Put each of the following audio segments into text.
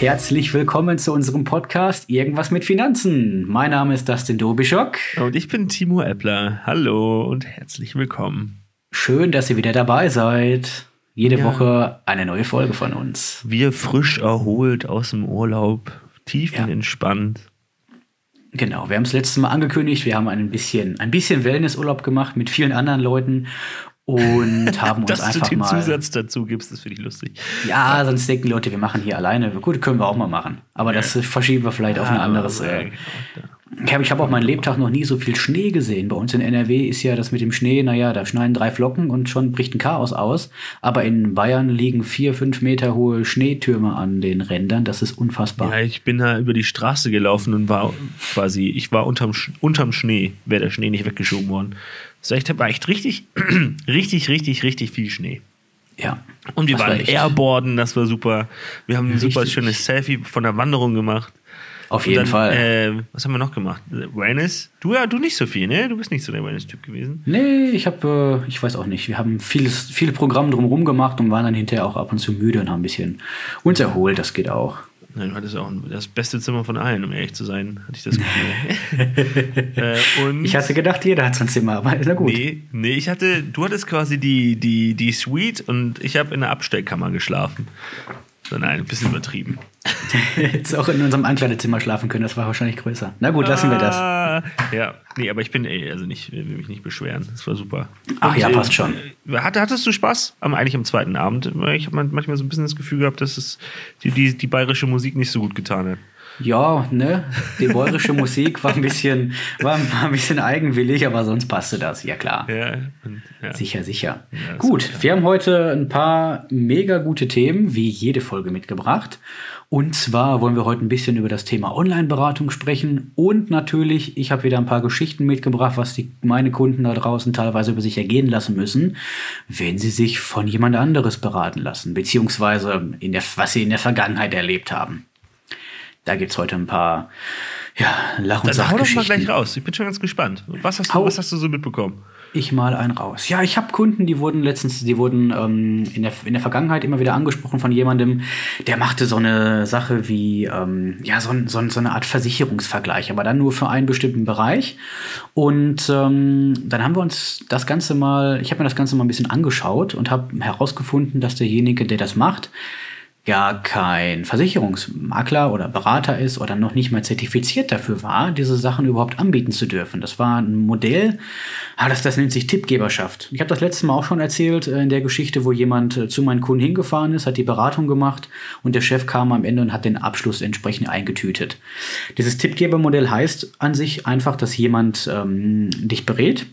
Herzlich willkommen zu unserem Podcast Irgendwas mit Finanzen. Mein Name ist Dustin Dobischock. Und ich bin Timo Eppler. Hallo und herzlich willkommen. Schön, dass ihr wieder dabei seid. Jede ja. Woche eine neue Folge von uns. Wir frisch erholt aus dem Urlaub, tiefenentspannt. Ja. Genau, wir haben es letztes Mal angekündigt, wir haben ein bisschen, ein bisschen Wellnessurlaub gemacht mit vielen anderen Leuten und haben uns Dass einfach du den mal. Zusatz dazu gibst, das finde ich lustig. Ja, sonst denken die Leute, wir machen hier alleine. Gut, können wir auch mal machen. Aber ja. das verschieben wir vielleicht ja, auf ein anderes. Äh, genau. Ich habe auch meinen Lebtag noch nie so viel Schnee gesehen. Bei uns in NRW ist ja das mit dem Schnee, naja, da schneiden drei Flocken und schon bricht ein Chaos aus. Aber in Bayern liegen vier, fünf Meter hohe Schneetürme an den Rändern. Das ist unfassbar. Ja, ich bin da über die Straße gelaufen und war quasi, ich war unterm, unterm Schnee, wäre der Schnee nicht weggeschoben worden. Echt, war echt richtig, richtig, richtig, richtig viel Schnee. Ja. Und wir waren war Airboarden, das war super. Wir haben ein richtig. super schönes Selfie von der Wanderung gemacht. Auf jeden dann, Fall. Äh, was haben wir noch gemacht? Wellness? Du ja, du nicht so viel, ne? Du bist nicht so der Wellness-Typ gewesen. Nee, ich habe, äh, ich weiß auch nicht. Wir haben vieles, viele Programme drumherum gemacht und waren dann hinterher auch ab und zu müde und haben ein bisschen uns erholt. Das geht auch. Nein, du hattest auch das beste Zimmer von allen, um ehrlich zu sein, hatte ich das Gefühl. äh, und ich hatte gedacht, jeder hat so ein Zimmer, aber ist ja gut. Nee, nee, ich hatte, du hattest quasi die, die, die Suite und ich habe in der Abstellkammer geschlafen. Nein, ein bisschen übertrieben. Jetzt auch in unserem Ankleidezimmer schlafen können, das war wahrscheinlich größer. Na gut, lassen wir das. Ah, ja, nee, aber ich bin, ey, also nicht, will mich nicht beschweren. Das war super. Ach Und, ja, passt schon. Äh, hattest du Spaß? Am, eigentlich am zweiten Abend. Ich habe manchmal so ein bisschen das Gefühl gehabt, dass es die, die, die bayerische Musik nicht so gut getan hat. Ja, ne? Die bäuerische Musik war ein bisschen, war, war, ein bisschen eigenwillig, aber sonst passte das, ja klar. Ja, ja. Sicher, sicher. Ja, Gut, wir haben heute ein paar mega gute Themen, wie jede Folge mitgebracht. Und zwar wollen wir heute ein bisschen über das Thema Online-Beratung sprechen und natürlich, ich habe wieder ein paar Geschichten mitgebracht, was die, meine Kunden da draußen teilweise über sich ergehen lassen müssen, wenn sie sich von jemand anderes beraten lassen, beziehungsweise in der, was sie in der Vergangenheit erlebt haben. Da gibt es heute ein paar ja, Lach- und Dann Sachgeschichten. hau doch mal gleich raus. Ich bin schon ganz gespannt. Was hast du, was hast du so mitbekommen? Ich mal einen raus. Ja, ich habe Kunden, die wurden letztens, die wurden ähm, in, der, in der Vergangenheit immer wieder angesprochen von jemandem, der machte so eine Sache wie, ähm, ja, so, so, so eine Art Versicherungsvergleich, aber dann nur für einen bestimmten Bereich. Und ähm, dann haben wir uns das Ganze mal, ich habe mir das Ganze mal ein bisschen angeschaut und habe herausgefunden, dass derjenige, der das macht, gar kein Versicherungsmakler oder Berater ist oder noch nicht mal zertifiziert dafür war, diese Sachen überhaupt anbieten zu dürfen. Das war ein Modell, ah, das, das nennt sich Tippgeberschaft. Ich habe das letzte Mal auch schon erzählt äh, in der Geschichte, wo jemand äh, zu meinen Kunden hingefahren ist, hat die Beratung gemacht und der Chef kam am Ende und hat den Abschluss entsprechend eingetütet. Dieses Tippgebermodell heißt an sich einfach, dass jemand ähm, dich berät,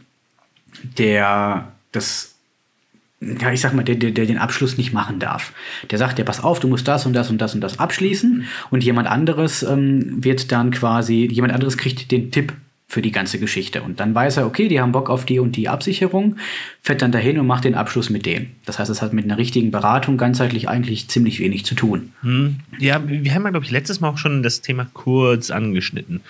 der das ja, ich sag mal, der, der, der den Abschluss nicht machen darf. Der sagt, ja, pass auf, du musst das und das und das und das abschließen und jemand anderes ähm, wird dann quasi, jemand anderes kriegt den Tipp für die ganze Geschichte. Und dann weiß er, okay, die haben Bock auf die und die Absicherung, fährt dann dahin und macht den Abschluss mit dem. Das heißt, es hat mit einer richtigen Beratung ganzheitlich eigentlich ziemlich wenig zu tun. Hm. Ja, wir haben ja, glaube ich, letztes Mal auch schon das Thema kurz angeschnitten.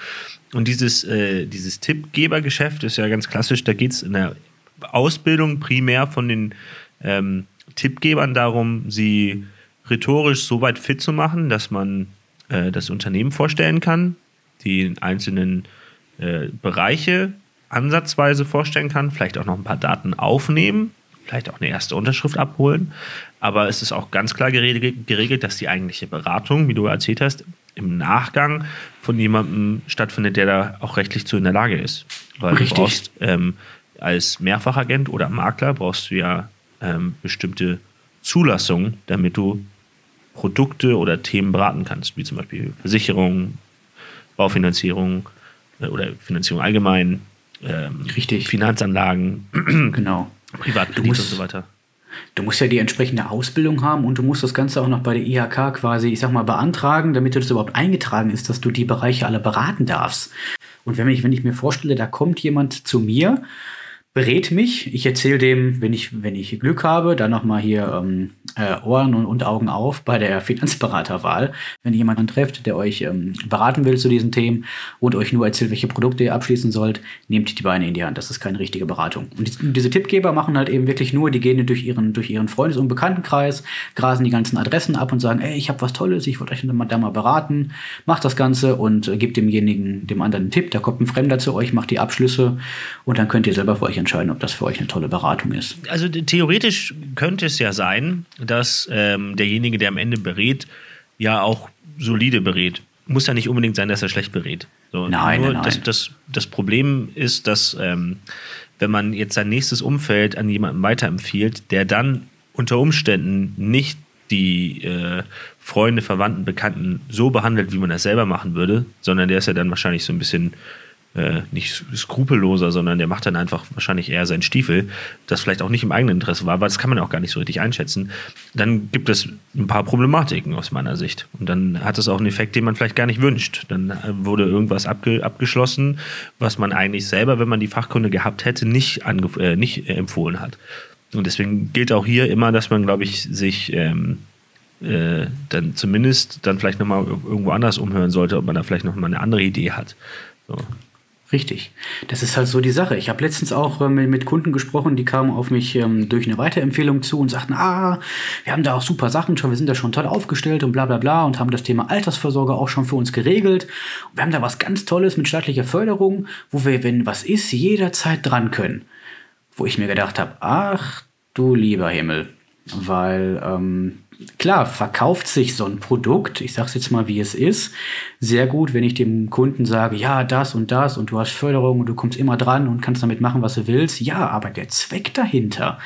Und dieses, äh, dieses Tippgebergeschäft ist ja ganz klassisch, da geht es in der Ausbildung primär von den ähm, Tippgebern darum, sie rhetorisch so weit fit zu machen, dass man äh, das Unternehmen vorstellen kann, die einzelnen äh, Bereiche ansatzweise vorstellen kann, vielleicht auch noch ein paar Daten aufnehmen, vielleicht auch eine erste Unterschrift abholen. Aber es ist auch ganz klar geregelt, dass die eigentliche Beratung, wie du erzählt hast, im Nachgang von jemandem stattfindet, der da auch rechtlich zu in der Lage ist. Weil Richtig. du brauchst ähm, als Mehrfachagent oder Makler brauchst du ja ähm, bestimmte Zulassungen, damit du Produkte oder Themen beraten kannst, wie zum Beispiel Versicherung, Baufinanzierung äh, oder Finanzierung allgemein, ähm, Richtig. Finanzanlagen, genau. Privatkredit und so weiter. Du musst ja die entsprechende Ausbildung haben und du musst das Ganze auch noch bei der IHK quasi, ich sag mal, beantragen, damit das überhaupt eingetragen ist, dass du die Bereiche alle beraten darfst. Und wenn ich, wenn ich mir vorstelle, da kommt jemand zu mir berät mich. Ich erzähle dem, wenn ich, wenn ich Glück habe, dann nochmal hier ähm, äh, Ohren und, und, Augen auf bei der Finanzberaterwahl. Wenn ihr jemanden trefft, der euch ähm, beraten will zu diesen Themen und euch nur erzählt, welche Produkte ihr abschließen sollt, nehmt die Beine in die Hand. Das ist keine richtige Beratung. Und die, diese Tippgeber machen halt eben wirklich nur, die gehen durch ihren, durch ihren Freundes- und Bekanntenkreis, grasen die ganzen Adressen ab und sagen, ey, ich habe was Tolles, ich wollte euch da mal beraten, macht das Ganze und äh, gebt demjenigen, dem anderen einen Tipp. Da kommt ein Fremder zu euch, macht die Abschlüsse und dann könnt ihr selber für euch entscheiden, ob das für euch eine tolle Beratung ist. Also theoretisch könnte es ja sein, dass ähm, derjenige, der am Ende berät, ja auch solide berät. Muss ja nicht unbedingt sein, dass er schlecht berät. So, nein, nur nein, das, das, das Problem ist, dass ähm, wenn man jetzt sein nächstes Umfeld an jemanden weiterempfiehlt, der dann unter Umständen nicht die äh, Freunde, Verwandten, Bekannten so behandelt, wie man das selber machen würde, sondern der ist ja dann wahrscheinlich so ein bisschen äh, nicht skrupelloser, sondern der macht dann einfach wahrscheinlich eher seinen Stiefel, das vielleicht auch nicht im eigenen Interesse war, weil das kann man auch gar nicht so richtig einschätzen. Dann gibt es ein paar Problematiken aus meiner Sicht. Und dann hat es auch einen Effekt, den man vielleicht gar nicht wünscht. Dann äh, wurde irgendwas abge abgeschlossen, was man eigentlich selber, wenn man die Fachkunde gehabt hätte, nicht, äh, nicht empfohlen hat. Und deswegen gilt auch hier immer, dass man, glaube ich, sich ähm, äh, dann zumindest dann vielleicht nochmal irgendwo anders umhören sollte, ob man da vielleicht nochmal eine andere Idee hat. So. Richtig. Das ist halt so die Sache. Ich habe letztens auch äh, mit, Kunden gesprochen, die kamen auf mich ähm, durch eine Weiterempfehlung zu und sagten, ah, wir haben da auch super Sachen schon, wir sind da schon toll aufgestellt und bla bla bla und haben das Thema Altersvorsorge auch schon für uns geregelt. Und wir haben da was ganz Tolles mit staatlicher Förderung, wo wir, wenn was ist, jederzeit dran können. Wo ich mir gedacht habe, ach du lieber Himmel, weil ähm, klar, verkauft sich so ein Produkt, ich sage es jetzt mal, wie es ist, sehr gut, wenn ich dem Kunden sage, ja, das und das und du hast Förderung und du kommst immer dran und kannst damit machen, was du willst. Ja, aber der Zweck dahinter,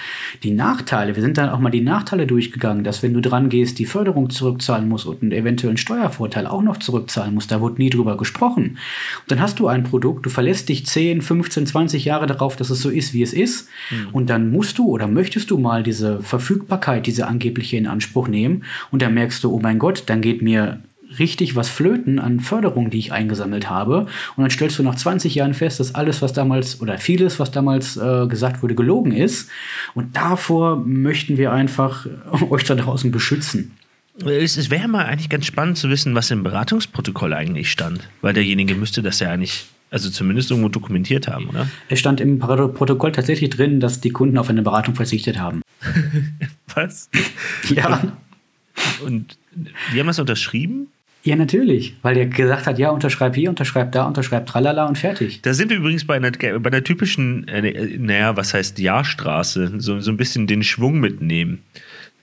die Nachteile, wir sind dann auch mal die Nachteile durchgegangen, dass wenn du dran gehst, die Förderung zurückzahlen musst und einen eventuellen Steuervorteil auch noch zurückzahlen musst, da wurde nie drüber gesprochen. Und dann hast du ein Produkt, du verlässt dich 10, 15, 20 Jahre darauf, dass es so ist, wie es ist mhm. und dann musst du oder möchtest du mal diese Verfügbarkeit, diese angebliche in Anspruch nehmen und dann merkst du, oh mein Gott, dann geht mir richtig was flöten an Förderung, die ich eingesammelt habe. Und dann stellst du nach 20 Jahren fest, dass alles, was damals oder vieles, was damals äh, gesagt wurde, gelogen ist. Und davor möchten wir einfach euch da draußen beschützen. Es, es wäre mal eigentlich ganz spannend zu wissen, was im Beratungsprotokoll eigentlich stand. Weil derjenige müsste das ja eigentlich also zumindest irgendwo dokumentiert haben, oder? Es stand im Protokoll tatsächlich drin, dass die Kunden auf eine Beratung verzichtet haben. Was? ja. Und, und die haben das unterschrieben? Ja, natürlich, weil der gesagt hat, ja, unterschreib hier, unterschreib da, unterschreib tralala und fertig. Da sind wir übrigens bei einer, bei einer typischen, äh, naja, was heißt Ja-Straße, so, so ein bisschen den Schwung mitnehmen.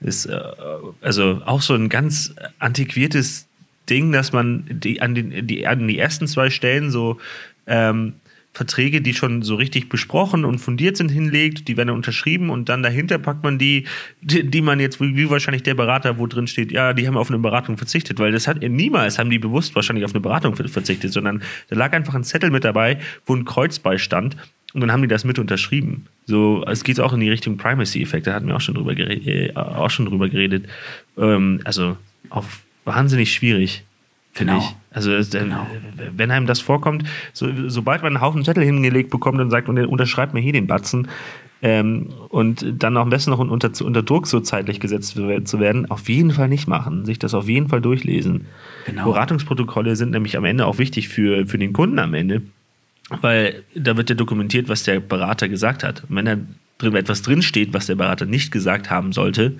Ist äh, also auch so ein ganz antiquiertes Ding, dass man die, an, den, die, an die ersten zwei Stellen so ähm, Verträge, die schon so richtig besprochen und fundiert sind, hinlegt, die werden unterschrieben und dann dahinter packt man die, die, die man jetzt, wie wahrscheinlich der Berater, wo drin steht, ja, die haben auf eine Beratung verzichtet, weil das hat niemals haben die bewusst wahrscheinlich auf eine Beratung verzichtet, sondern da lag einfach ein Zettel mit dabei, wo ein Kreuz beistand und dann haben die das mit unterschrieben. So, es geht auch in die Richtung Primacy-Effekt, da hatten wir auch schon drüber geredet, äh, auch schon drüber geredet. Ähm, also auch wahnsinnig schwierig. Finde genau. ich. Also, äh, genau. wenn einem das vorkommt, so, sobald man einen Haufen Zettel hingelegt bekommt und sagt, unterschreibt mir hier den Batzen, ähm, und dann auch am besten noch unter, unter Druck so zeitlich gesetzt zu werden, auf jeden Fall nicht machen. Sich das auf jeden Fall durchlesen. Genau. Beratungsprotokolle sind nämlich am Ende auch wichtig für, für den Kunden am Ende, weil da wird ja dokumentiert, was der Berater gesagt hat. Und wenn da drin etwas drinsteht, was der Berater nicht gesagt haben sollte,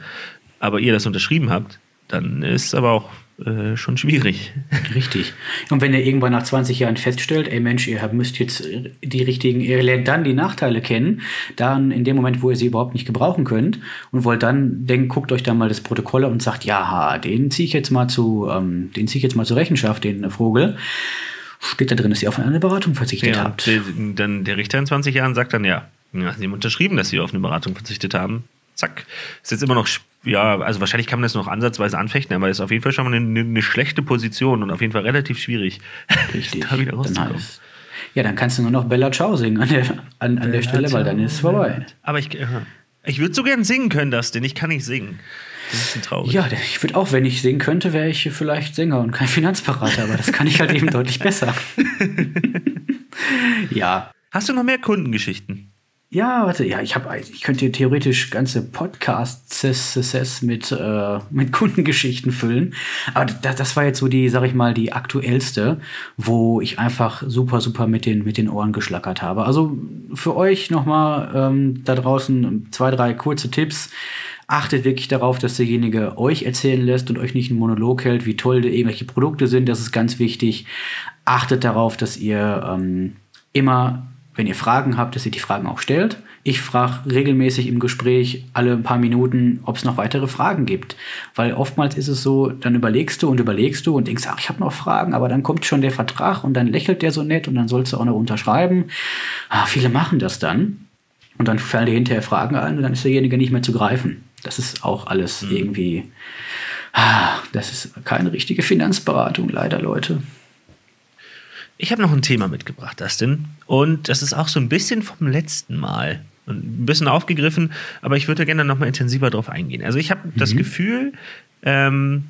aber ihr das unterschrieben habt, dann ist aber auch äh, schon schwierig. Richtig. Und wenn ihr irgendwann nach 20 Jahren feststellt, ey Mensch, ihr müsst jetzt die richtigen, ihr lernt dann die Nachteile kennen, dann in dem Moment, wo ihr sie überhaupt nicht gebrauchen könnt und wollt dann, denkt, guckt euch dann mal das Protokoll und sagt, ja, den ziehe ich jetzt mal zu, ähm, den ziehe ich jetzt mal zur Rechenschaft, den Vogel. Steht da drin, dass ihr auf eine Beratung verzichtet ja, habt. Der, dann der Richter in 20 Jahren sagt dann ja, ja, sie haben unterschrieben, dass sie auf eine Beratung verzichtet haben. Zack. Ist jetzt immer noch ja, also wahrscheinlich kann man das noch ansatzweise anfechten, aber ist auf jeden Fall schon mal eine, eine schlechte Position und auf jeden Fall relativ schwierig, Richtig. da wieder rauszukommen. Dann ja, dann kannst du nur noch Bella Ciao singen an der, an, an der Stelle, weil dann ist es vorbei. Aber ich, ich würde so gern singen können, das, denn ich kann nicht singen. Das ist ein traurig. Ja, ich würde auch, wenn ich singen könnte, wäre ich vielleicht Sänger und kein Finanzberater, aber das kann ich halt eben deutlich besser. ja. Hast du noch mehr Kundengeschichten? Ja, warte, ja, ich habe, ich könnte theoretisch ganze Podcasts mit äh, mit Kundengeschichten füllen, aber das, das war jetzt so die, sag ich mal, die aktuellste, wo ich einfach super, super mit den mit den Ohren geschlackert habe. Also für euch nochmal ähm, da draußen zwei, drei kurze Tipps. Achtet wirklich darauf, dass derjenige euch erzählen lässt und euch nicht einen Monolog hält, wie toll irgendwelche Produkte sind. Das ist ganz wichtig. Achtet darauf, dass ihr ähm, immer wenn ihr Fragen habt, dass ihr die Fragen auch stellt. Ich frage regelmäßig im Gespräch alle paar Minuten, ob es noch weitere Fragen gibt. Weil oftmals ist es so, dann überlegst du und überlegst du und denkst, ach, ich habe noch Fragen, aber dann kommt schon der Vertrag und dann lächelt der so nett und dann sollst du auch noch unterschreiben. Ah, viele machen das dann und dann fallen dir hinterher Fragen ein und dann ist derjenige nicht mehr zu greifen. Das ist auch alles mhm. irgendwie, ah, das ist keine richtige Finanzberatung, leider, Leute. Ich habe noch ein Thema mitgebracht, Dustin. Und das ist auch so ein bisschen vom letzten Mal. ein bisschen aufgegriffen, aber ich würde gerne noch mal intensiver darauf eingehen. Also ich habe mhm. das Gefühl, ähm,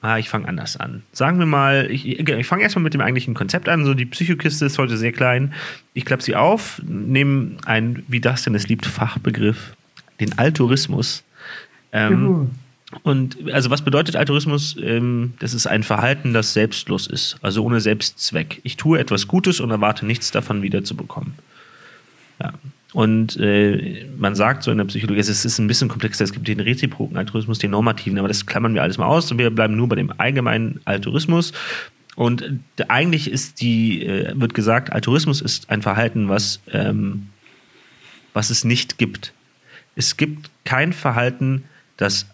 ah, ich fange anders an. Sagen wir mal, ich, ich fange erstmal mit dem eigentlichen Konzept an. So die Psychokiste ist heute sehr klein. Ich klappe sie auf, nehme ein, wie Dustin es liebt, Fachbegriff, den Altruismus. Ähm, und also was bedeutet Altruismus? Ähm, das ist ein Verhalten, das selbstlos ist, also ohne Selbstzweck. Ich tue etwas Gutes und erwarte nichts davon wiederzubekommen. Ja. Und äh, man sagt so in der Psychologie, es ist ein bisschen komplexer, es gibt den reziproken Altruismus, den normativen, aber das klammern wir alles mal aus und wir bleiben nur bei dem allgemeinen Altruismus. Und äh, eigentlich ist die, äh, wird gesagt, Altruismus ist ein Verhalten, was, ähm, was es nicht gibt. Es gibt kein Verhalten, das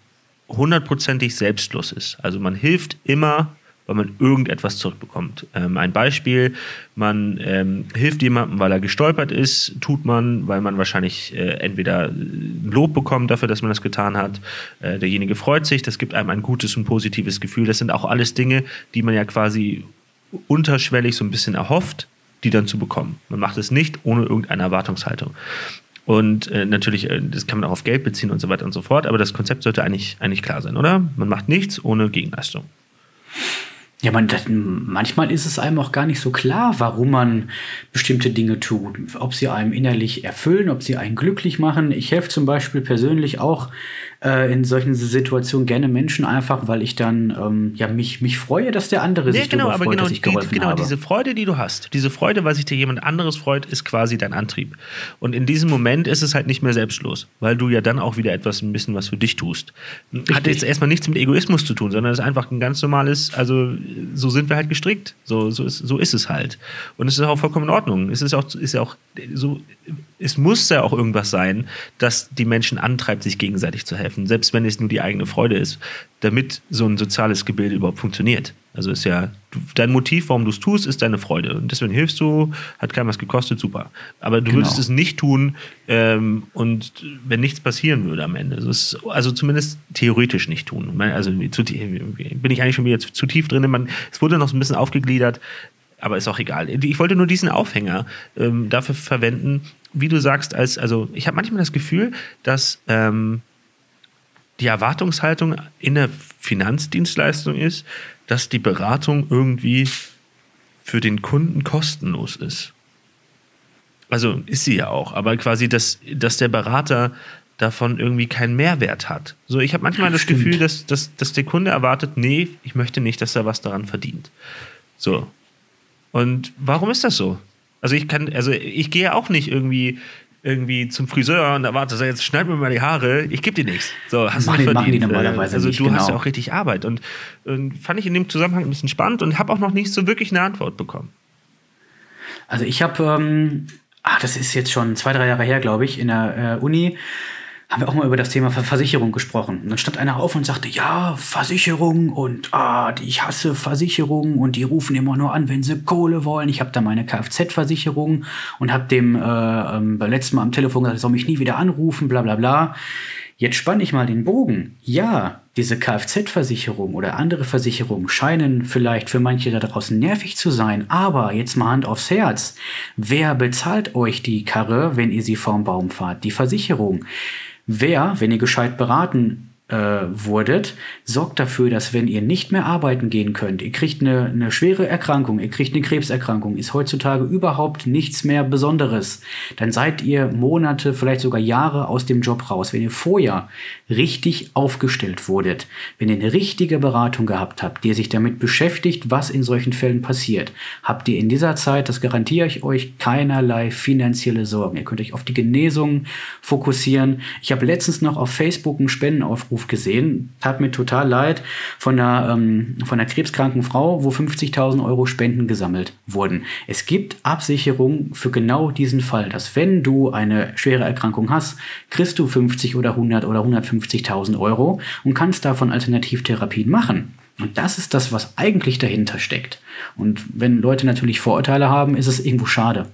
hundertprozentig selbstlos ist. Also man hilft immer, weil man irgendetwas zurückbekommt. Ähm, ein Beispiel, man ähm, hilft jemandem, weil er gestolpert ist, tut man, weil man wahrscheinlich äh, entweder Lob bekommt dafür, dass man das getan hat, äh, derjenige freut sich, das gibt einem ein gutes und positives Gefühl. Das sind auch alles Dinge, die man ja quasi unterschwellig so ein bisschen erhofft, die dann zu bekommen. Man macht es nicht ohne irgendeine Erwartungshaltung. Und äh, natürlich, äh, das kann man auch auf Geld beziehen und so weiter und so fort, aber das Konzept sollte eigentlich, eigentlich klar sein, oder? Man macht nichts ohne Gegenleistung. Ja, man, das, manchmal ist es einem auch gar nicht so klar, warum man bestimmte Dinge tut. Ob sie einem innerlich erfüllen, ob sie einen glücklich machen. Ich helfe zum Beispiel persönlich auch äh, in solchen Situationen gerne Menschen einfach, weil ich dann ähm, ja mich, mich freue, dass der andere nee, sich genau, aber freut, genau, dass ich die, geholfen genau, habe. diese Freude, die du hast, diese Freude, weil sich dir jemand anderes freut, ist quasi dein Antrieb. Und in diesem Moment ist es halt nicht mehr selbstlos, weil du ja dann auch wieder etwas ein bisschen was für dich tust. Richtig. Hat jetzt erstmal nichts mit Egoismus zu tun, sondern es ist einfach ein ganz normales, also so sind wir halt gestrickt. So, so, ist, so ist es halt. Und es ist auch vollkommen in Ordnung. Es ist auch, ist ja auch so, es muss ja auch irgendwas sein, das die Menschen antreibt, sich gegenseitig zu helfen, selbst wenn es nur die eigene Freude ist, damit so ein soziales Gebilde überhaupt funktioniert. Also ist ja dein Motiv, warum du es tust, ist deine Freude. Und deswegen hilfst du, hat keinem was gekostet, super. Aber du genau. würdest es nicht tun ähm, und wenn nichts passieren würde am Ende. Ist, also zumindest theoretisch nicht tun. Also zu, bin ich eigentlich schon wieder zu tief drin. Man, es wurde noch so ein bisschen aufgegliedert aber ist auch egal. Ich wollte nur diesen Aufhänger ähm, dafür verwenden, wie du sagst, als, also ich habe manchmal das Gefühl, dass ähm, die Erwartungshaltung in der Finanzdienstleistung ist, dass die Beratung irgendwie für den Kunden kostenlos ist. Also ist sie ja auch, aber quasi, dass, dass der Berater davon irgendwie keinen Mehrwert hat. So, ich habe manchmal das Gefühl, dass, dass, dass der Kunde erwartet, nee, ich möchte nicht, dass er was daran verdient. So. Und warum ist das so? Also ich kann, also ich gehe auch nicht irgendwie irgendwie zum Friseur und erwarte, so, jetzt schneid mir mal die Haare, ich gebe dir nichts. So, hast Mach du nicht verdient. Die normalerweise also nicht, du genau. hast ja auch richtig Arbeit und, und fand ich in dem Zusammenhang ein bisschen spannend und habe auch noch nicht so wirklich eine Antwort bekommen. Also ich habe, ähm, ah, das ist jetzt schon zwei, drei Jahre her, glaube ich, in der äh, Uni haben wir auch mal über das Thema Versicherung gesprochen. Und dann stand einer auf und sagte, ja, Versicherung und ah, ich hasse Versicherung und die rufen immer nur an, wenn sie Kohle wollen. Ich habe da meine Kfz-Versicherung und habe dem äh, ähm, beim letzten Mal am Telefon gesagt, ich soll mich nie wieder anrufen, bla bla bla. Jetzt spanne ich mal den Bogen. Ja, diese Kfz-Versicherung oder andere Versicherungen scheinen vielleicht für manche da draußen nervig zu sein, aber jetzt mal Hand aufs Herz. Wer bezahlt euch die Karre, wenn ihr sie vorm Baum fahrt? Die Versicherung. Wer, wenn ihr gescheit beraten äh, wurdet, sorgt dafür, dass wenn ihr nicht mehr arbeiten gehen könnt, ihr kriegt eine, eine schwere Erkrankung, ihr kriegt eine Krebserkrankung, ist heutzutage überhaupt nichts mehr Besonderes, dann seid ihr Monate, vielleicht sogar Jahre aus dem Job raus. Wenn ihr vorher richtig aufgestellt wurdet, wenn ihr eine richtige Beratung gehabt habt, die sich damit beschäftigt, was in solchen Fällen passiert, habt ihr in dieser Zeit, das garantiere ich euch, keinerlei finanzielle Sorgen. Ihr könnt euch auf die Genesung fokussieren. Ich habe letztens noch auf Facebook einen Spendenaufruf Aufruf gesehen. Tat mir total leid von einer, ähm, von einer krebskranken Frau, wo 50.000 Euro Spenden gesammelt wurden. Es gibt Absicherung für genau diesen Fall, dass wenn du eine schwere Erkrankung hast, kriegst du 50 oder 100 oder 150.000 Euro und kannst davon Alternativtherapien machen. Und das ist das, was eigentlich dahinter steckt. Und wenn Leute natürlich Vorurteile haben, ist es irgendwo schade.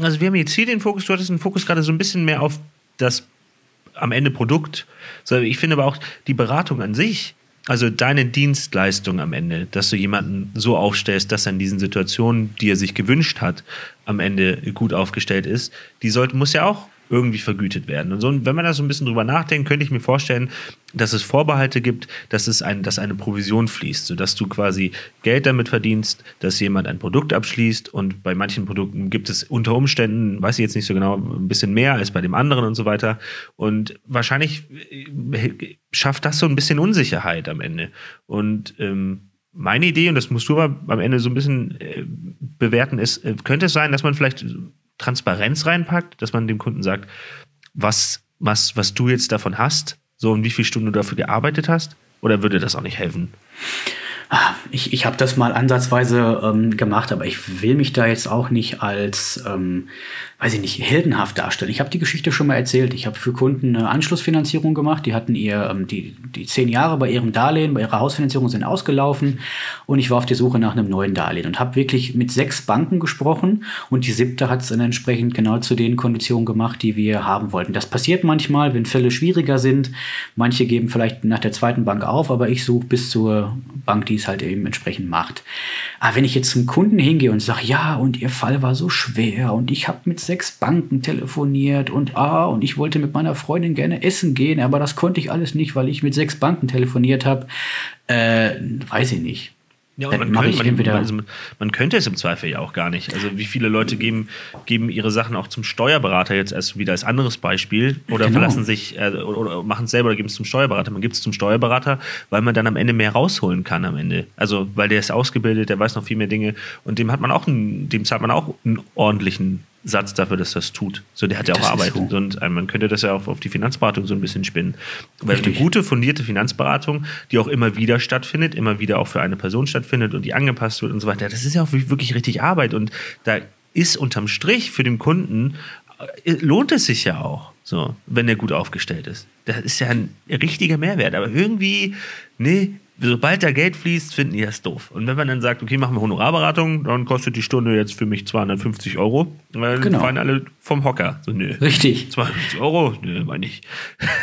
Also wir haben jetzt hier den Fokus, du hattest den Fokus gerade so ein bisschen mehr auf das am Ende Produkt. Ich finde aber auch die Beratung an sich, also deine Dienstleistung am Ende, dass du jemanden so aufstellst, dass er in diesen Situationen, die er sich gewünscht hat, am Ende gut aufgestellt ist, die sollte, muss ja auch irgendwie vergütet werden. Und so, wenn man da so ein bisschen drüber nachdenkt, könnte ich mir vorstellen, dass es Vorbehalte gibt, dass es ein, dass eine Provision fließt, sodass du quasi Geld damit verdienst, dass jemand ein Produkt abschließt und bei manchen Produkten gibt es unter Umständen, weiß ich jetzt nicht so genau, ein bisschen mehr als bei dem anderen und so weiter. Und wahrscheinlich äh, schafft das so ein bisschen Unsicherheit am Ende. Und ähm, meine Idee, und das musst du aber am Ende so ein bisschen äh, bewerten, ist, äh, könnte es sein, dass man vielleicht Transparenz reinpackt, dass man dem Kunden sagt, was, was, was du jetzt davon hast, so und wie viele Stunden du dafür gearbeitet hast? Oder würde das auch nicht helfen? Ich, ich habe das mal ansatzweise ähm, gemacht, aber ich will mich da jetzt auch nicht als, ähm, weiß ich nicht, heldenhaft darstellen. Ich habe die Geschichte schon mal erzählt. Ich habe für Kunden eine Anschlussfinanzierung gemacht. Die hatten ihr, ähm, die, die zehn Jahre bei ihrem Darlehen, bei ihrer Hausfinanzierung sind ausgelaufen und ich war auf der Suche nach einem neuen Darlehen und habe wirklich mit sechs Banken gesprochen und die siebte hat es dann entsprechend genau zu den Konditionen gemacht, die wir haben wollten. Das passiert manchmal, wenn Fälle schwieriger sind. Manche geben vielleicht nach der zweiten Bank auf, aber ich suche bis zur Bank, die es halt eben entsprechend macht. Aber wenn ich jetzt zum Kunden hingehe und sage, ja, und ihr Fall war so schwer und ich habe mit sechs Banken telefoniert und ah, und ich wollte mit meiner Freundin gerne essen gehen, aber das konnte ich alles nicht, weil ich mit sechs Banken telefoniert habe, äh, weiß ich nicht. Ja, und man, könnte, man, also man, könnte es im Zweifel ja auch gar nicht. Also wie viele Leute geben, geben ihre Sachen auch zum Steuerberater jetzt erst wieder als anderes Beispiel oder genau. verlassen sich äh, oder, oder machen es selber oder geben es zum Steuerberater. Man gibt es zum Steuerberater, weil man dann am Ende mehr rausholen kann am Ende. Also weil der ist ausgebildet, der weiß noch viel mehr Dinge und dem hat man auch einen, dem zahlt man auch einen ordentlichen Satz dafür, dass das tut. So, der hat ja auch das Arbeit. So. Und äh, man könnte das ja auch auf die Finanzberatung so ein bisschen spinnen. Weil Richtig. eine gute, fundierte Finanzberatung, die auch immer wieder stattfindet, immer wieder auch für eine Person stattfindet und die angepasst wird und so weiter, das ist ja auch wirklich richtig Arbeit. Und da ist unterm Strich für den Kunden, äh, lohnt es sich ja auch, so, wenn er gut aufgestellt ist. Das ist ja ein richtiger Mehrwert. Aber irgendwie, nee, sobald da Geld fließt, finden die das doof. Und wenn man dann sagt, okay, machen wir Honorarberatung, dann kostet die Stunde jetzt für mich 250 Euro, dann genau. fallen alle vom Hocker. So, nö. Richtig. 250 Euro? Nö, meine ich.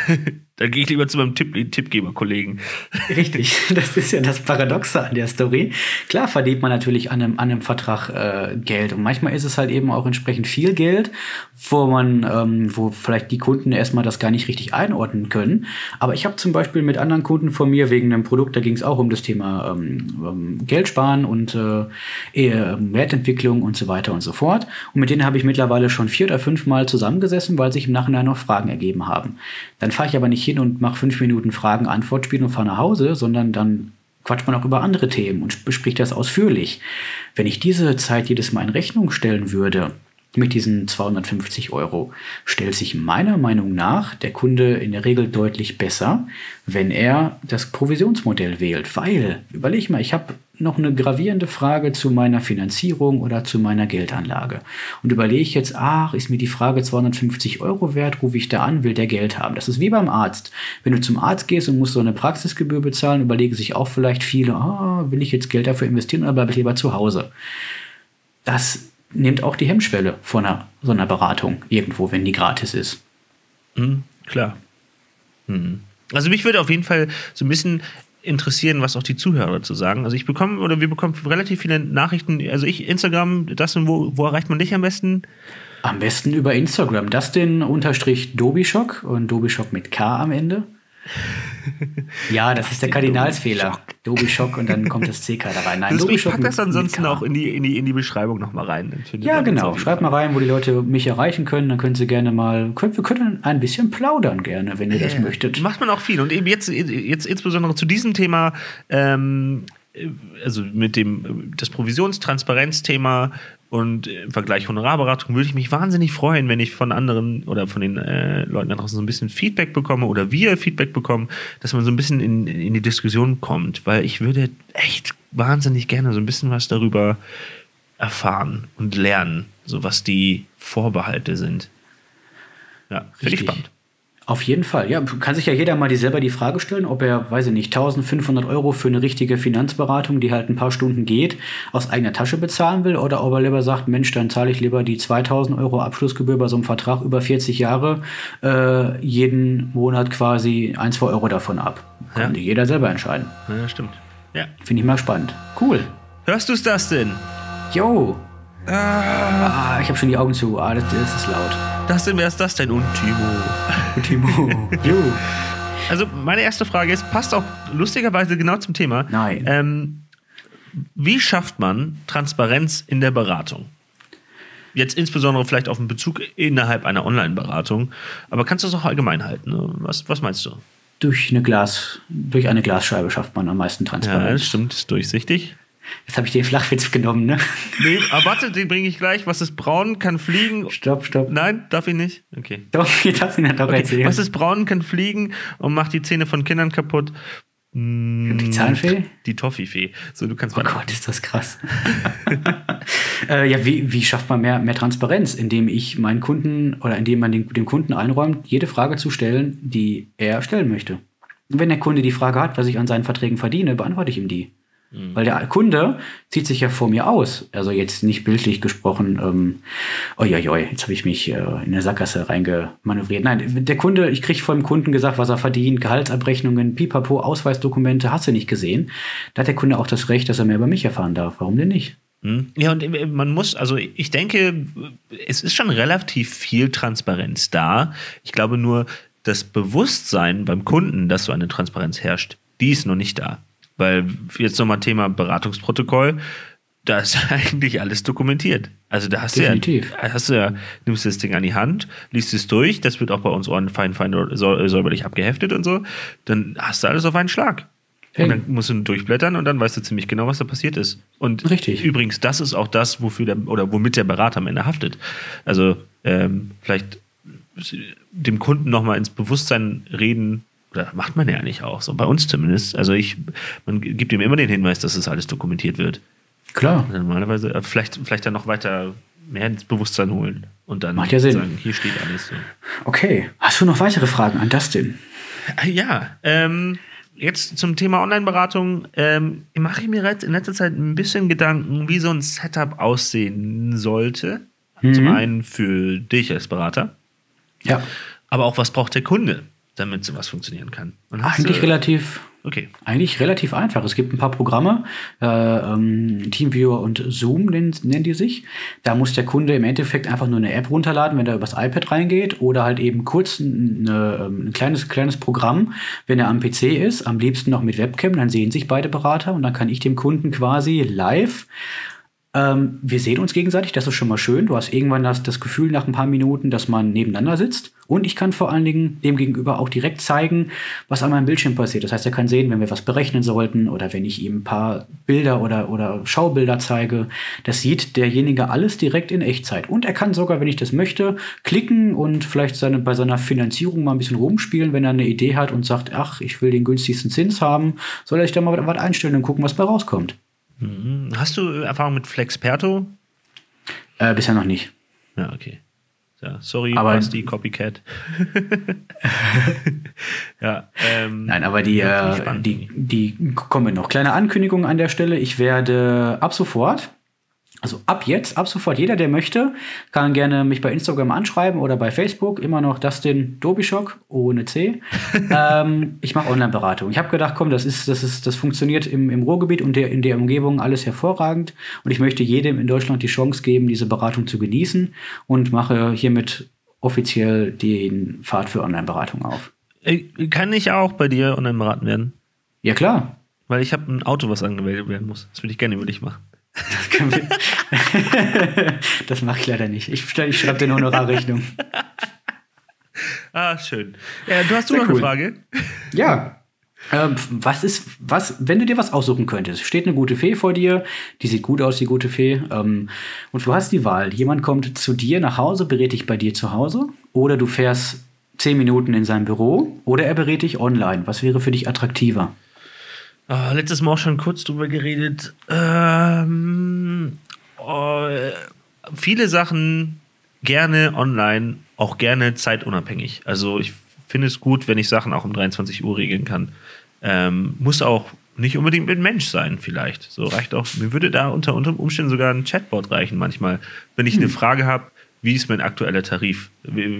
Dann gehe ich lieber zu meinem Tipp Tippgeber-Kollegen. Richtig, das ist ja das Paradoxe an der Story. Klar verdient man natürlich an einem, an einem Vertrag äh, Geld und manchmal ist es halt eben auch entsprechend viel Geld, wo man, ähm, wo vielleicht die Kunden erstmal das gar nicht richtig einordnen können. Aber ich habe zum Beispiel mit anderen Kunden von mir wegen einem Produkt, da ging es auch um das Thema ähm, ähm, Geld sparen und äh, Wertentwicklung und so weiter und so fort. Und mit denen habe ich mittlerweile schon vier oder fünf Mal zusammengesessen, weil sich im Nachhinein noch Fragen ergeben haben. Dann fahre ich aber nicht hin und mache fünf Minuten Fragen-Antwort-Spiel und fahre nach Hause, sondern dann quatscht man auch über andere Themen und bespricht das ausführlich. Wenn ich diese Zeit jedes Mal in Rechnung stellen würde, mit diesen 250 Euro, stellt sich meiner Meinung nach der Kunde in der Regel deutlich besser, wenn er das Provisionsmodell wählt. Weil, überleg mal, ich habe noch eine gravierende Frage zu meiner Finanzierung oder zu meiner Geldanlage. Und überlege ich jetzt, ach, ist mir die Frage 250 Euro wert, rufe ich da an, will der Geld haben. Das ist wie beim Arzt. Wenn du zum Arzt gehst und musst so eine Praxisgebühr bezahlen, überlege sich auch vielleicht viele, ah, will ich jetzt Geld dafür investieren oder bleibe ich lieber zu Hause? Das nimmt auch die Hemmschwelle von einer, so einer Beratung irgendwo, wenn die gratis ist. Mhm, klar. Mhm. Also mich würde auf jeden Fall so ein bisschen interessieren, was auch die Zuhörer dazu sagen. Also ich bekomme oder wir bekommen relativ viele Nachrichten. Also ich, Instagram, das und wo, wo erreicht man dich am besten? Am besten über Instagram. Dustin unterstrich Dobischock und Dobischock mit K am Ende. Ja, das ist der Kardinalsfehler. Dobi Schock und dann kommt das CK da rein. Nein, Das, Dobi ich Schock pack das ansonsten auch in die, in, die, in die Beschreibung nochmal rein. Ja, das genau. Schreibt mal rein, wo die Leute mich erreichen können. Dann können sie gerne mal, können, wir können ein bisschen plaudern gerne, wenn ihr das Ja, möchtet. Macht man auch viel. Und eben jetzt, jetzt insbesondere zu diesem Thema, ähm, also mit dem das Provisionstransparenzthema und im Vergleich Honorarberatung würde ich mich wahnsinnig freuen, wenn ich von anderen oder von den äh, Leuten da draußen so ein bisschen Feedback bekomme oder wir Feedback bekommen, dass man so ein bisschen in, in die Diskussion kommt, weil ich würde echt wahnsinnig gerne so ein bisschen was darüber erfahren und lernen, so was die Vorbehalte sind. Ja, finde ich spannend. Auf jeden Fall. Ja, kann sich ja jeder mal die selber die Frage stellen, ob er, weiß ich nicht, 1500 Euro für eine richtige Finanzberatung, die halt ein paar Stunden geht, aus eigener Tasche bezahlen will oder ob er lieber sagt, Mensch, dann zahle ich lieber die 2000 Euro Abschlussgebühr bei so einem Vertrag über 40 Jahre, äh, jeden Monat quasi 1, 2 Euro davon ab. Kann Ja. sich jeder selber entscheiden. Ja, stimmt. Ja. Finde ich mal spannend. Cool. Hörst du es das denn? Jo. Ah, ich habe schon die Augen zu. Ah, das, das ist laut. Das wer ist das denn? Und Timo. Und Timo. Also, meine erste Frage ist, passt auch lustigerweise genau zum Thema. Nein. Ähm, wie schafft man Transparenz in der Beratung? Jetzt insbesondere vielleicht auf den Bezug innerhalb einer Online-Beratung. Aber kannst du es auch allgemein halten? Ne? Was, was meinst du? Durch eine Glas, durch eine Glasscheibe schafft man am meisten Ja, Transparenz. das stimmt, ist durchsichtig. Jetzt habe ich den Flachwitz genommen, ne? Nee, aber warte, den bringe ich gleich. Was ist braun, kann fliegen. Stopp, stopp. Nein, darf ich nicht? Okay. Doch, hast du ihn doch erzählt. Was ist braun, kann fliegen und macht die Zähne von Kindern kaputt? die Zahnfee? Die Toffifee. So, du kannst Oh. Gott, ist das krass. äh, ja, wie, wie schafft man mehr, mehr Transparenz? Indem ich meinen Kunden oder indem man den, dem Kunden einräumt, jede Frage zu stellen, die er stellen möchte. Und wenn der Kunde die Frage hat, was ich an seinen Verträgen verdiene, beantworte ich ihm die. Weil der Kunde zieht sich ja vor mir aus. Also jetzt nicht bildlich gesprochen, ähm, oi, jetzt habe ich mich äh, in eine Sackgasse reingemanövriert. Nein, der Kunde, ich kriege vom Kunden gesagt, was er verdient, Gehaltsabrechnungen, Pipapo, Ausweisdokumente, hast du nicht gesehen. Da hat der Kunde auch das Recht, dass er mehr über mich erfahren darf. Warum denn nicht? Hm? Ja, und äh, man muss, also ich denke, es ist schon relativ viel Transparenz da. Ich glaube nur, das Bewusstsein beim Kunden, dass so eine Transparenz herrscht, die ist noch nicht da. Weil jetzt nochmal Thema Beratungsprotokoll, da ist eigentlich alles dokumentiert. Also da hast Definitiv. du ja, hast du ja, nimmst das Ding an die Hand, liest es durch, das wird auch bei uns ordentlich fein, fein säu- säuberlich abgeheftet und so, dann hast du alles auf einen Schlag. Hey. Und dann musst du durchblättern und dann weißt du ziemlich genau, was da passiert ist. Und Richtig. übrigens, das ist auch das, wofür der oder womit der Berater am Ende haftet. Also ähm, vielleicht dem Kunden nochmal ins Bewusstsein reden, oder macht man ja nicht auch, so bei uns zumindest. Also ich, man gibt ihm immer den Hinweis, dass das alles dokumentiert wird. Klar. Dann Normalerweise, äh, vielleicht, vielleicht dann noch weiter mehr ins Bewusstsein holen und dann Macht ja Sinn. sagen, hier steht alles so. Okay. Hast du noch weitere Fragen an Dustin? Äh, Ja, ähm, jetzt zum Thema Online-Beratung. Ähm, mache ich mir in letzter Zeit ein bisschen Gedanken, wie so ein Setup aussehen sollte. Zum einen für dich als Berater, Ja. aber auch was braucht der Kunde, damit sowas funktionieren kann. Eigentlich du- relativ Okay. Eigentlich relativ einfach. Es gibt ein paar Programme, äh, ähm, Teamviewer und Zoom nennen, nennen die sich. Da muss der Kunde im Endeffekt einfach nur eine App runterladen, wenn er übers iPad reingeht, oder halt eben kurz eine, ähm, ein kleines, kleines Programm, wenn er am PC ist, am liebsten noch mit Webcam, dann sehen sich beide Berater und dann kann ich dem Kunden quasi live ähm, wir sehen uns gegenseitig, das ist schon mal schön. Du hast irgendwann das, das Gefühl nach ein paar Minuten, dass man nebeneinander sitzt. Und ich kann vor allen Dingen dem Gegenüber auch direkt zeigen, was an meinem Bildschirm passiert. Das heißt, er kann sehen, wenn wir was berechnen sollten oder wenn ich ihm ein paar Bilder oder, oder Schaubilder zeige. Das sieht derjenige alles direkt in Echtzeit. Und er kann sogar, wenn ich das möchte, klicken und vielleicht seine, bei seiner Finanzierung mal ein bisschen rumspielen, wenn er eine Idee hat und sagt, ach, ich will den günstigsten Zins haben, soll er sich da mal was einstellen und gucken, was bei rauskommt. Mhm. Hast du Erfahrung mit Flexperto? Äh, bisher noch nicht. Ja, okay. Ja, sorry, Aber- Basti, Copycat. ja, ähm, Nein, aber die, äh, die, die kommen noch. Kleine Ankündigung an der Stelle. Ich werde ab sofort, also ab jetzt, ab sofort, jeder, der möchte, kann gerne mich bei Instagram anschreiben oder bei Facebook. Immer noch Dustin Dobischock ohne C. ähm, ich mache Online-Beratung. Ich habe gedacht, komm, das ist, das ist, das funktioniert im, im Ruhrgebiet und der, in der Umgebung alles hervorragend. Und ich möchte jedem in Deutschland die Chance geben, diese Beratung zu genießen und mache hiermit offiziell den Pfad für Online-Beratung auf. Äh, Kann ich auch bei dir online beraten werden? Ja, klar. Weil ich habe ein Auto, was angemeldet werden muss. Das würde ich gerne über dich machen. Das, das mache ich leider nicht. Ich, ich schreibe dir eine Honorarrechnung. Ah, schön. Ja, du hast du Sehr noch eine cool. Frage? Ja. Ähm, was ist, was, wenn du dir was aussuchen könntest, steht eine gute Fee vor dir, die sieht gut aus, die gute Fee, ähm, und du hast die Wahl. Jemand kommt zu dir nach Hause, berät dich bei dir zu Hause, oder du fährst zehn Minuten in sein Büro, oder er berät dich online. Was wäre für dich attraktiver? Ah, letztes Mal auch schon kurz drüber geredet. Ähm, oh, äh, viele Sachen gerne online, auch gerne zeitunabhängig. Also ich finde es gut, wenn ich Sachen auch um 23 Uhr regeln kann. Ähm, muss auch nicht unbedingt mit Mensch sein, vielleicht. So reicht auch. Mir würde da unter, unter Umständen sogar ein Chatbot reichen manchmal. Wenn ich eine Frage habe, wie ist mein aktueller Tarif?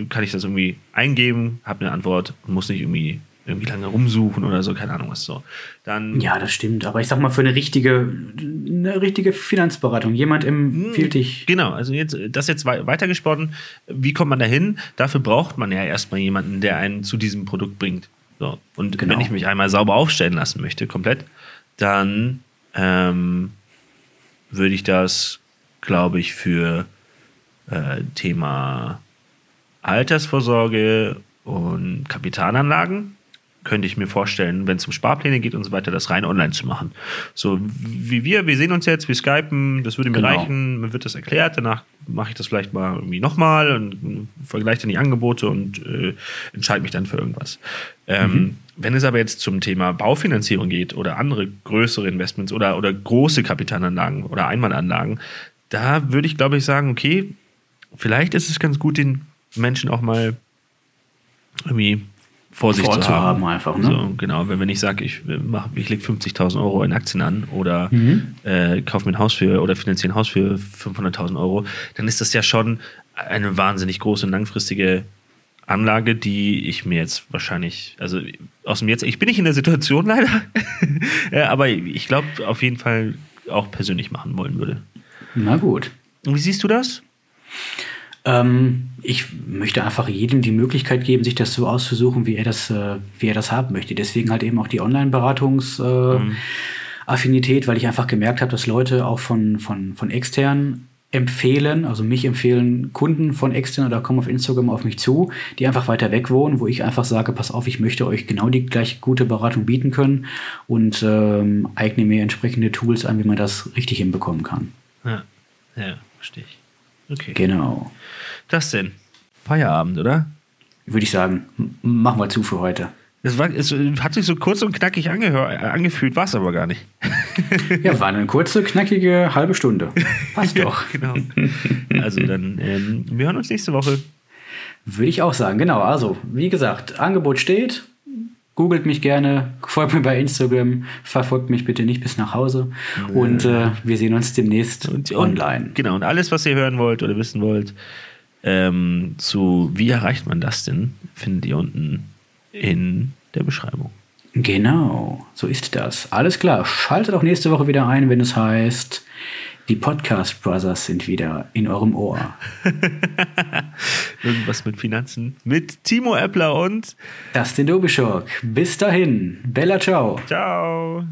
Kann ich das irgendwie eingeben, habe eine Antwort und muss nicht irgendwie, irgendwie lange rumsuchen oder so, keine Ahnung was so. Dann Ja, das stimmt. Aber ich sag mal, für eine richtige, eine richtige Finanzberatung, jemand empfiehlt dich. Genau, also jetzt, das jetzt wei- weitergesponnen. Wie kommt man da hin? Dafür braucht man ja erstmal jemanden, der einen zu diesem Produkt bringt. So. Und Genau. wenn ich mich einmal sauber aufstellen lassen möchte, komplett, dann ähm, würde ich das, glaube ich, für äh, Thema Altersvorsorge und Kapitalanlagen könnte ich mir vorstellen, wenn es um Sparpläne geht und so weiter, das rein online zu machen. So wie wir, wir sehen uns jetzt, wir skypen, das würde mir Genau. reichen, mir wird das erklärt, danach mache ich das vielleicht mal irgendwie nochmal und vergleiche dann die Angebote und äh, entscheide mich dann für irgendwas. Ähm, Wenn es aber jetzt zum Thema Baufinanzierung geht oder andere größere Investments oder, oder große Kapitalanlagen oder Einmalanlagen, da würde ich, glaube ich, sagen, okay, vielleicht ist es ganz gut, den Menschen auch mal irgendwie vor sich zu haben. einfach, ne? So, genau, wenn, wenn ich sage, ich, mach- ich lege 50.000 Euro in Aktien an oder Mhm. äh, kaufe mir ein Haus für oder finanziere ein Haus für 500.000 Euro, dann ist das ja schon eine wahnsinnig große und langfristige Anlage, die ich mir jetzt wahrscheinlich, also aus dem Jetzt, ich bin nicht in der Situation leider, ja, aber ich glaube auf jeden Fall auch persönlich machen wollen würde. Na gut. Und wie siehst du das? Ähm, ich möchte einfach jedem die Möglichkeit geben, sich das so auszusuchen, wie er das, äh, wie er das haben möchte. Deswegen halt eben auch die Online-Beratungs-Affinität, Mhm. weil ich einfach gemerkt habe, dass Leute auch von, von, von extern empfehlen, also mich empfehlen Kunden von extern oder kommen auf Instagram auf mich zu, die einfach weiter weg wohnen, wo ich einfach sage, pass auf, ich möchte euch genau die gleiche gute Beratung bieten können und ähm, eigne mir entsprechende Tools an, wie man das richtig hinbekommen kann. Ja, ja, verstehe ich. Okay. Genau. Das denn? Feierabend, oder? Würde ich sagen, machen wir zu für heute. Es, war, es hat sich so kurz und knackig äh, angefühlt, war es aber gar nicht. Ja, war eine kurze, knackige halbe Stunde. Passt doch. genau. Also dann, ähm, wir hören uns nächste Woche. Würde ich auch sagen, genau. Also, wie gesagt, Angebot steht. Googelt mich gerne, folgt mir bei Instagram, verfolgt mich bitte nicht bis nach Hause. Und äh, wir sehen uns demnächst Und, online. Und, genau, und alles, was ihr hören wollt oder wissen wollt, ähm, zu wie erreicht man das denn, findet ihr unten in der Beschreibung. Genau, so ist das. Alles klar. Schaltet auch nächste Woche wieder ein, wenn es heißt, die Podcast Brothers sind wieder in eurem Ohr. Irgendwas mit Finanzen mit Timo Eppler und Dustin Dobischock. Bis dahin. Bella ciao. ciao.